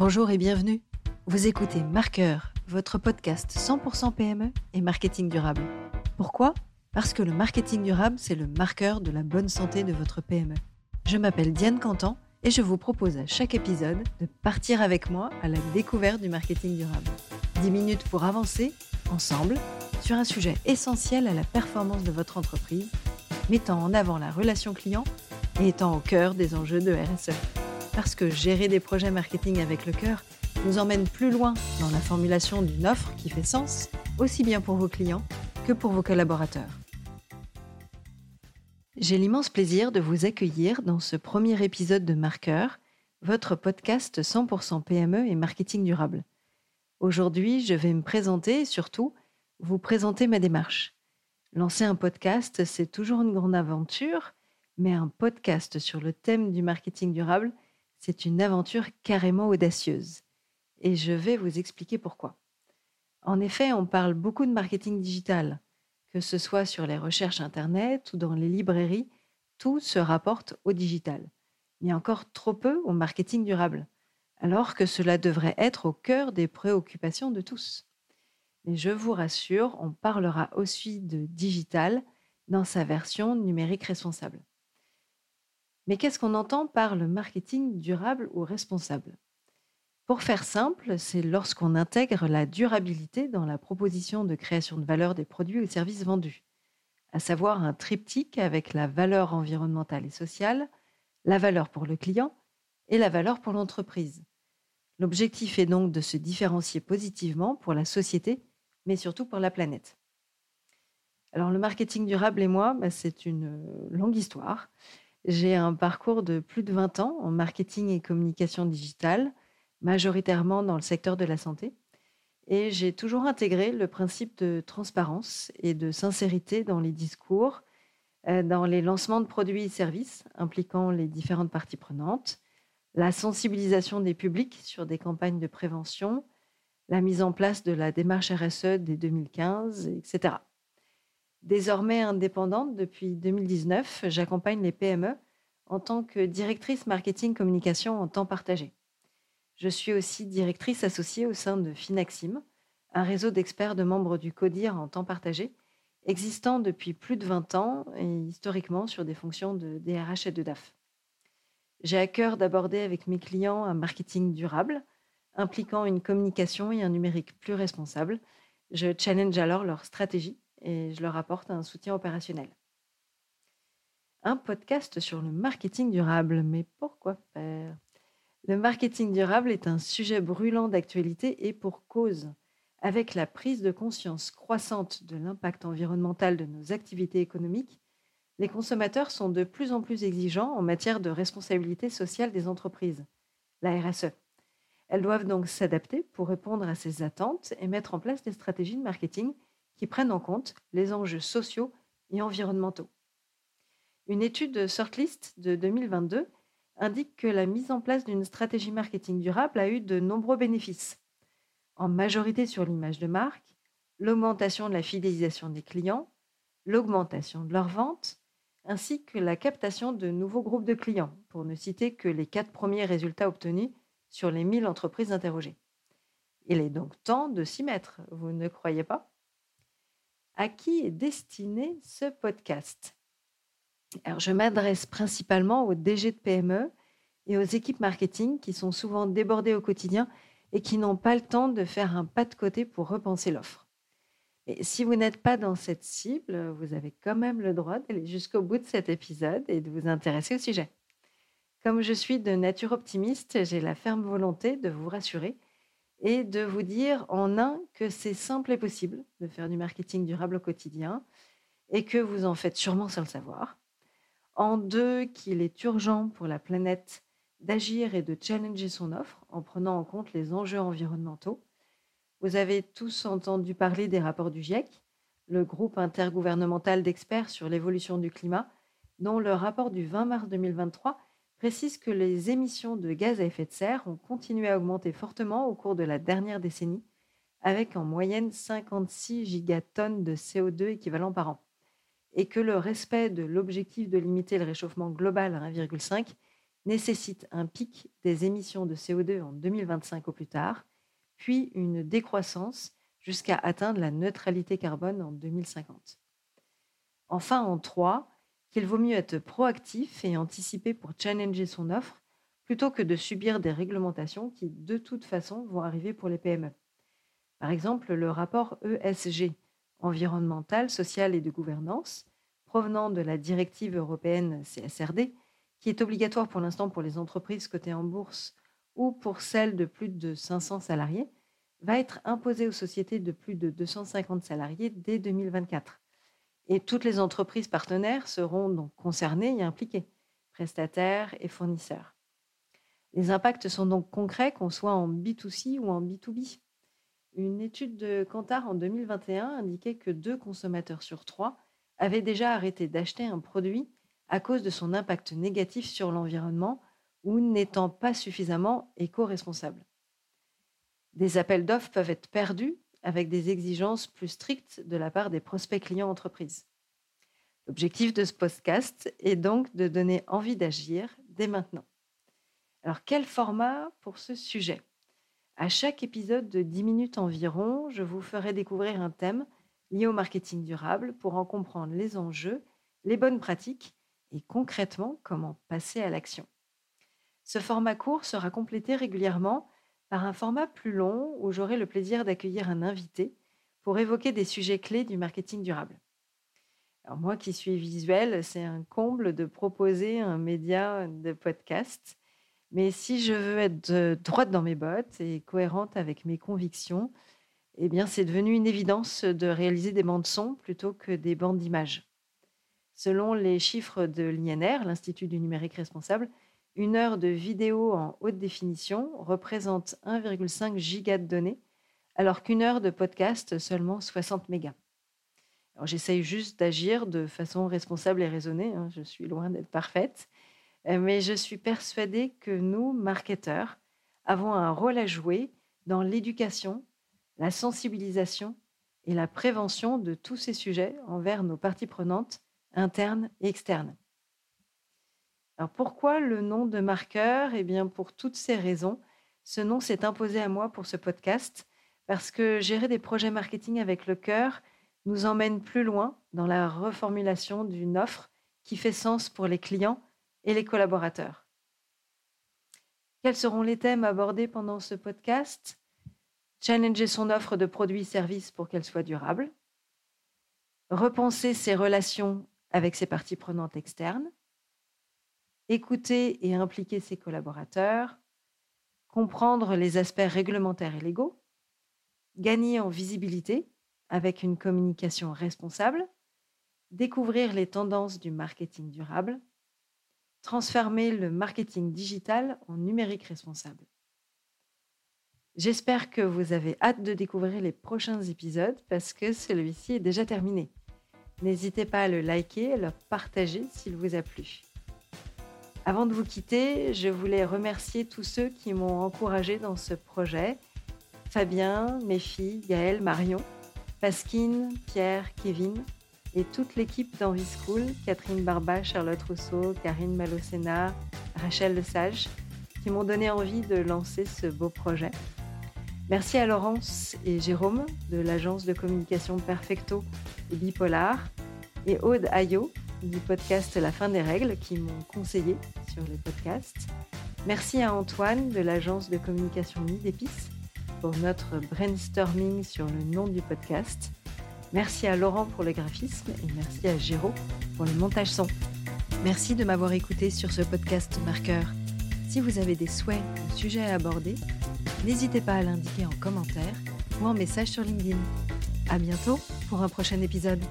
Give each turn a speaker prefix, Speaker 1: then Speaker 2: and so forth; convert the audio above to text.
Speaker 1: Bonjour et bienvenue. Vous écoutez Marqueur, votre podcast 100% PME et marketing durable. Pourquoi? Parce que le marketing durable, c'est le marqueur de la bonne santé de votre PME. Je m'appelle Diane Cantan et je vous propose à chaque épisode de partir avec moi à la découverte du marketing durable. 10 minutes pour avancer, ensemble, sur un sujet essentiel à la performance de votre entreprise, mettant en avant la relation client et étant au cœur des enjeux de RSE. Parce que gérer des projets marketing avec le cœur nous emmène plus loin dans la formulation d'une offre qui fait sens, aussi bien pour vos clients que pour vos collaborateurs. J'ai l'immense plaisir de vous accueillir dans ce premier épisode de Marqueur, votre podcast 100% PME et marketing durable. Aujourd'hui, je vais me présenter et surtout vous présenter ma démarche. Lancer un podcast, c'est toujours une grande aventure, mais un podcast sur le thème du marketing durable, c'est une aventure carrément audacieuse. Et je vais vous expliquer pourquoi. En effet, on parle beaucoup de marketing digital, que ce soit sur les recherches Internet ou dans les librairies, tout se rapporte au digital, mais encore trop peu au marketing durable, alors que cela devrait être au cœur des préoccupations de tous. Mais je vous rassure, on parlera aussi de digital dans sa version numérique responsable. Mais qu'est-ce qu'on entend par le marketing durable ou responsable? Pour faire simple, c'est lorsqu'on intègre la durabilité dans la proposition de création de valeur des produits ou services vendus, à savoir un triptyque avec la valeur environnementale et sociale, la valeur pour le client et la valeur pour l'entreprise. L'objectif est donc de se différencier positivement pour la société, mais surtout pour la planète. Alors le marketing durable et moi, bah, c'est une longue histoire. J'ai un parcours de plus de 20 ans en marketing et communication digitale, majoritairement dans le secteur de la santé. Et j'ai toujours intégré le principe de transparence et de sincérité dans les discours, euh, dans les lancements de produits et services impliquant les différentes parties prenantes, la sensibilisation des publics sur des campagnes de prévention, la mise en place de la démarche RSE dès 2015, etc. Désormais indépendante depuis 2019, j'accompagne les PME en tant que directrice marketing communication en temps partagé. Je suis aussi directrice associée au sein de Finaxim, un réseau d'experts de membres du CODIR en temps partagé, existant depuis plus de 20 ans et historiquement sur des fonctions de DRH et de DAF. J'ai à cœur d'aborder avec mes clients un marketing durable, impliquant une communication et un numérique plus responsable. Je challenge alors leur stratégie et je leur apporte un soutien opérationnel. Un podcast sur le marketing durable, mais pourquoi faire? Le marketing durable est un sujet brûlant d'actualité et pour cause. Avec la prise de conscience croissante de l'impact environnemental de nos activités économiques, les consommateurs sont de plus en plus exigeants en matière de responsabilité sociale des entreprises, la RSE. Elles doivent donc s'adapter pour répondre à ces attentes et mettre en place des stratégies de marketing qui prennent en compte les enjeux sociaux et environnementaux. Une étude de Sortlist de 2022 indique que la mise en place d'une stratégie marketing durable a eu de nombreux bénéfices, en majorité sur l'image de marque, l'augmentation de la fidélisation des clients, l'augmentation de leurs ventes, ainsi que la captation de nouveaux groupes de clients, pour ne citer que les quatre premiers résultats obtenus sur les 1000 entreprises interrogées. Il est donc temps de s'y mettre, vous ne croyez pas? À qui est destiné ce podcast? Alors, je m'adresse principalement aux DG de PME et aux équipes marketing qui sont souvent débordées au quotidien et qui n'ont pas le temps de faire un pas de côté pour repenser l'offre. Si vous n'êtes pas dans cette cible, vous avez quand même le droit d'aller jusqu'au bout de cet épisode et de vous intéresser au sujet. Comme je suis de nature optimiste, j'ai la ferme volonté de vous rassurer et de vous dire en un que c'est simple et possible de faire du marketing durable au quotidien et que vous en faites sûrement sans le savoir. En deux, qu'il est urgent pour la planète d'agir et de challenger son offre en prenant en compte les enjeux environnementaux. Vous avez tous entendu parler des rapports du GIEC, le groupe intergouvernemental d'experts sur l'évolution du climat, dont le rapport du 20 mars 2023 précise que les émissions de gaz à effet de serre ont continué à augmenter fortement au cours de la dernière décennie, avec en moyenne 56 gigatonnes de CO2 équivalent par an, et que le respect de l'objectif de limiter le réchauffement global à 1,5 nécessite un pic des émissions de CO2 en 2025 au plus tard, puis une décroissance jusqu'à atteindre la neutralité carbone en 2050. Enfin, en 3, qu'il vaut mieux être proactif et anticiper pour challenger son offre plutôt que de subir des réglementations qui, de toute façon, vont arriver pour les PME. Par exemple, le rapport ESG, environnemental, social et de gouvernance, provenant de la directive européenne CSRD, qui est obligatoire pour l'instant pour les entreprises cotées en bourse ou pour celles de plus de 500 salariés, va être imposé aux sociétés de plus de 250 salariés dès 2024. Et toutes les entreprises partenaires seront donc concernées et impliquées, prestataires et fournisseurs. Les impacts sont donc concrets, qu'on soit en B2C ou en B2B. Une étude de Kantar en 2021 indiquait que deux consommateurs sur trois avaient déjà arrêté d'acheter un produit à cause de son impact négatif sur l'environnement ou n'étant pas suffisamment éco-responsable. Des appels d'offres peuvent être perdus avec des exigences plus strictes de la part des prospects clients entreprises. L'objectif de ce podcast est donc de donner envie d'agir dès maintenant. Alors quel format pour ce sujet? À chaque épisode de 10 minutes environ, je vous ferai découvrir un thème lié au marketing durable pour en comprendre les enjeux, les bonnes pratiques et concrètement comment passer à l'action. Ce format court sera complété régulièrement par un format plus long où j'aurai le plaisir d'accueillir un invité pour évoquer des sujets clés du marketing durable. Alors moi qui suis visuel, c'est un comble de proposer un média de podcast. Mais si je veux être droite dans mes bottes et cohérente avec mes convictions, eh bien c'est devenu une évidence de réaliser des bandes son plutôt que des bandes d'images. Selon les chiffres de l'INR, l'Institut du numérique responsable, une heure de vidéo en haute définition représente 1,5 giga de données, alors qu'une heure de podcast seulement 60 mégas. J'essaye juste d'agir de façon responsable et raisonnée, hein, je suis loin d'être parfaite, mais je suis persuadée que nous, marketeurs, avons un rôle à jouer dans l'éducation, la sensibilisation et la prévention de tous ces sujets envers nos parties prenantes interne et externe. Alors pourquoi le nom de marqueur? Eh bien pour toutes ces raisons. Ce nom s'est imposé à moi pour ce podcast parce que gérer des projets marketing avec le cœur nous emmène plus loin dans la reformulation d'une offre qui fait sens pour les clients et les collaborateurs. Quels seront les thèmes abordés pendant ce podcast? Challenger son offre de produits et services pour qu'elle soit durable. Repenser ses relations avec ses parties prenantes externes, écouter et impliquer ses collaborateurs, comprendre les aspects réglementaires et légaux, gagner en visibilité avec une communication responsable, découvrir les tendances du marketing durable, transformer le marketing digital en numérique responsable. J'espère que vous avez hâte de découvrir les prochains épisodes parce que celui-ci est déjà terminé. N'hésitez pas à le liker, à le partager s'il vous a plu. Avant de vous quitter, je voulais remercier tous ceux qui m'ont encouragé dans ce projet. Fabien, mes filles, Gaëlle, Marion, Pasquine, Pierre, Kevin et toute l'équipe d'Envie School, Catherine Barba, Charlotte Rousseau, Karine Malocena, Rachel Lesage, qui m'ont donné envie de lancer ce beau projet. Merci à Laurence et Jérôme de l'agence de communication Perfecto et Bipolar et Aude Ayo du podcast La fin des règles qui m'ont conseillé sur les podcasts. Merci à Antoine de l'agence de communication Nid d'épices pour notre brainstorming sur le nom du podcast. Merci à Laurent pour le graphisme et merci à Géraud pour le montage son. Merci de m'avoir écouté sur ce podcast marqueur. Si vous avez des souhaits ou sujets à aborder, n'hésitez pas à l'indiquer en commentaire ou en message sur LinkedIn. À bientôt pour un prochain épisode.